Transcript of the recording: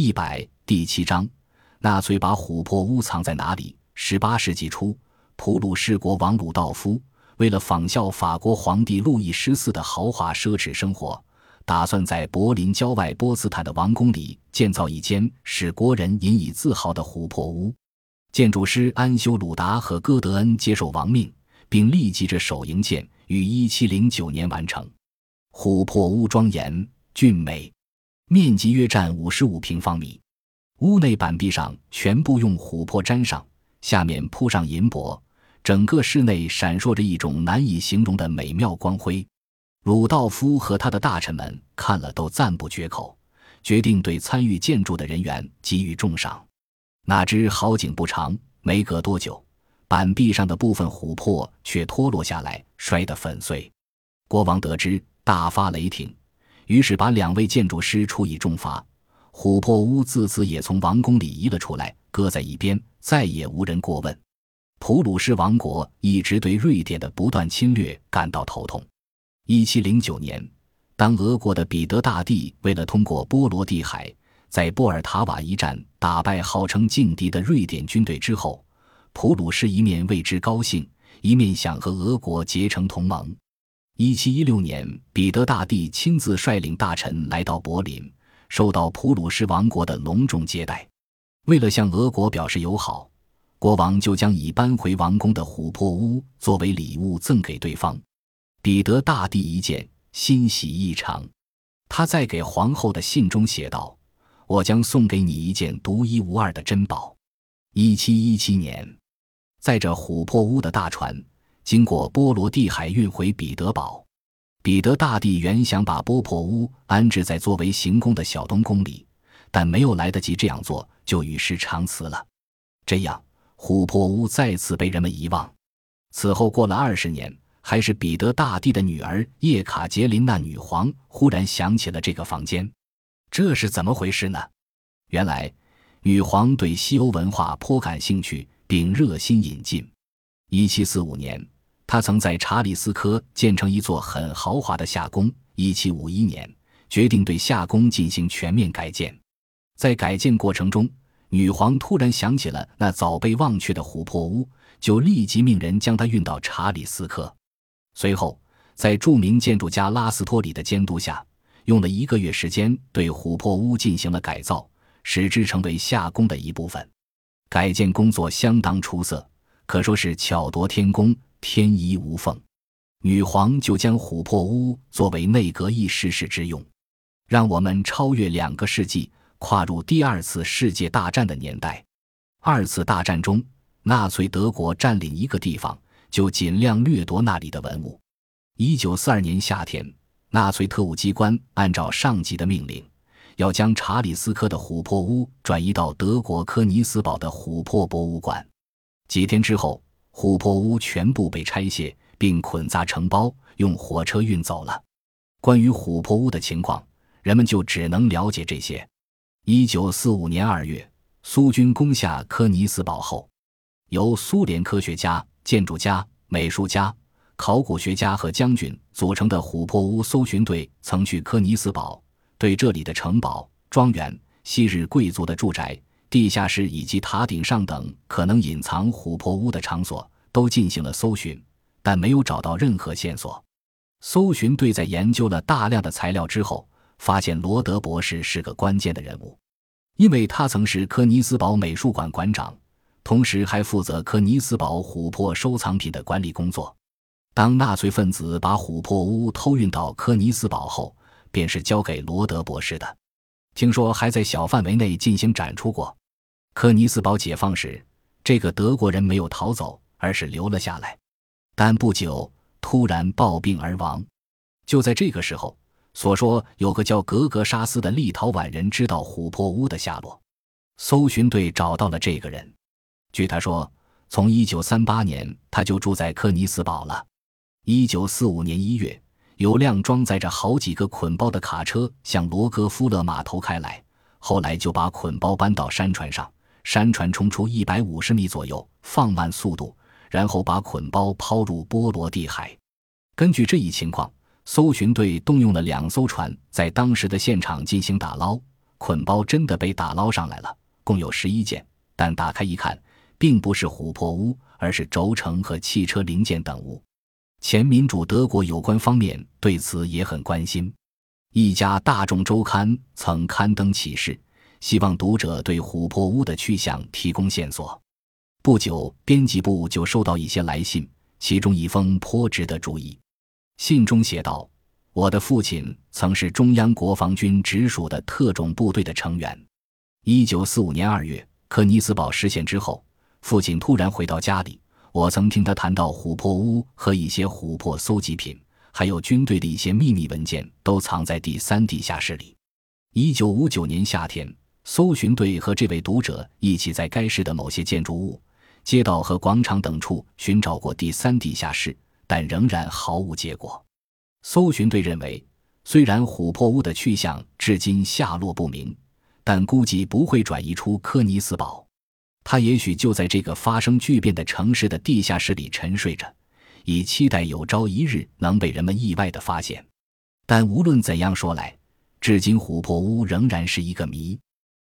一百第七章，纳粹把琥珀屋藏在哪里？十八世纪初，普鲁士国王鲁道夫为了仿效法国皇帝路易十四的豪华奢侈生活，打算在柏林郊外波茨坦的王宫里建造一间使国人引以自豪的琥珀屋。建筑师安修鲁达和戈德恩接受王命，并立即着手营建，于一七零九年完成。琥珀屋庄严俊美。面积约占五十五平方米，屋内板壁上全部用琥珀粘上，下面铺上银箔，整个室内闪烁着一种难以形容的美妙光辉。鲁道夫和他的大臣们看了都赞不绝口，决定对参与建筑的人员给予重赏。哪知好景不长，没隔多久，板壁上的部分琥珀却脱落下来，摔得粉碎。国王得知，大发雷霆。于是把两位建筑师处以重罚，琥珀屋自此也从王宫里移了出来，搁在一边，再也无人过问。普鲁士王国一直对瑞典的不断侵略感到头痛。一七零九年，当俄国的彼得大帝为了通过波罗的海，在波尔塔瓦一战打败号称劲敌的瑞典军队之后，普鲁士一面为之高兴，一面想和俄国结成同盟。一七一六年，彼得大帝亲自率领大臣来到柏林，受到普鲁士王国的隆重接待。为了向俄国表示友好，国王就将已搬回王宫的琥珀屋作为礼物赠给对方。彼得大帝一见，欣喜异常。他在给皇后的信中写道：“我将送给你一件独一无二的珍宝。”一七一七年，载着琥珀屋的大船。经过波罗的海运回彼得堡，彼得大帝原想把波珀屋安置在作为行宫的小东宫里，但没有来得及这样做，就与世长辞了。这样，琥珀屋再次被人们遗忘。此后过了二十年，还是彼得大帝的女儿叶卡捷琳娜女皇忽然想起了这个房间，这是怎么回事呢？原来，女皇对西欧文化颇感兴趣，并热心引进。一七四五年。他曾在查理斯科建成一座很豪华的夏宫。一七五一年，决定对夏宫进行全面改建。在改建过程中，女皇突然想起了那早被忘却的琥珀屋，就立即命人将它运到查理斯科。随后，在著名建筑家拉斯托里的监督下，用了一个月时间对琥珀屋进行了改造，使之成为夏宫的一部分。改建工作相当出色，可说是巧夺天工。天衣无缝，女皇就将琥珀屋作为内阁议事室之用，让我们超越两个世纪，跨入第二次世界大战的年代。二次大战中，纳粹德国占领一个地方，就尽量掠夺那里的文物。一九四二年夏天，纳粹特务机关按照上级的命令，要将查理斯科的琥珀屋转移到德国科尼斯堡的琥珀博物馆。几天之后。琥珀屋全部被拆卸，并捆扎成包，用火车运走了。关于琥珀屋的情况，人们就只能了解这些。一九四五年二月，苏军攻下科尼斯堡后，由苏联科学家、建筑家、美术家、考古学家和将军组成的琥珀屋搜寻队曾去科尼斯堡，对这里的城堡、庄园、昔日贵族的住宅。地下室以及塔顶上等可能隐藏琥珀屋的场所都进行了搜寻，但没有找到任何线索。搜寻队在研究了大量的材料之后，发现罗德博士是个关键的人物，因为他曾是科尼斯堡美术馆馆长，同时还负责科尼斯堡琥珀收藏品的管理工作。当纳粹分子把琥珀屋偷运到科尼斯堡后，便是交给罗德博士的。听说还在小范围内进行展出过。科尼斯堡解放时，这个德国人没有逃走，而是留了下来，但不久突然暴病而亡。就在这个时候，所说有个叫格格沙斯的立陶宛人知道琥珀屋的下落，搜寻队找到了这个人。据他说，从1938年他就住在科尼斯堡了。1945年1月，有辆装载着好几个捆包的卡车向罗格夫勒码头开来，后来就把捆包搬到山船上。山船冲出一百五十米左右，放慢速度，然后把捆包抛入波罗的海。根据这一情况，搜寻队动用了两艘船，在当时的现场进行打捞。捆包真的被打捞上来了，共有十一件，但打开一看，并不是琥珀屋，而是轴承和汽车零件等物。前民主德国有关方面对此也很关心。一家大众周刊曾刊登启事，希望读者对琥珀屋的去向提供线索。不久，编辑部就收到一些来信，其中一封颇值得注意。信中写道：“我的父亲曾是中央国防军直属的特种部队的成员。一九四五年二月，科尼斯堡失陷之后，父亲突然回到家里。我曾听他谈到琥珀屋和一些琥珀搜集品。”还有军队的一些秘密文件都藏在第三地下室里。一九五九年夏天，搜寻队和这位读者一起在该市的某些建筑物、街道和广场等处寻找过第三地下室，但仍然毫无结果。搜寻队认为，虽然琥珀屋的去向至今下落不明，但估计不会转移出科尼斯堡，他也许就在这个发生巨变的城市的地下室里沉睡着。以期待有朝一日能被人们意外的发现，但无论怎样说来，至今琥珀屋仍然是一个谜。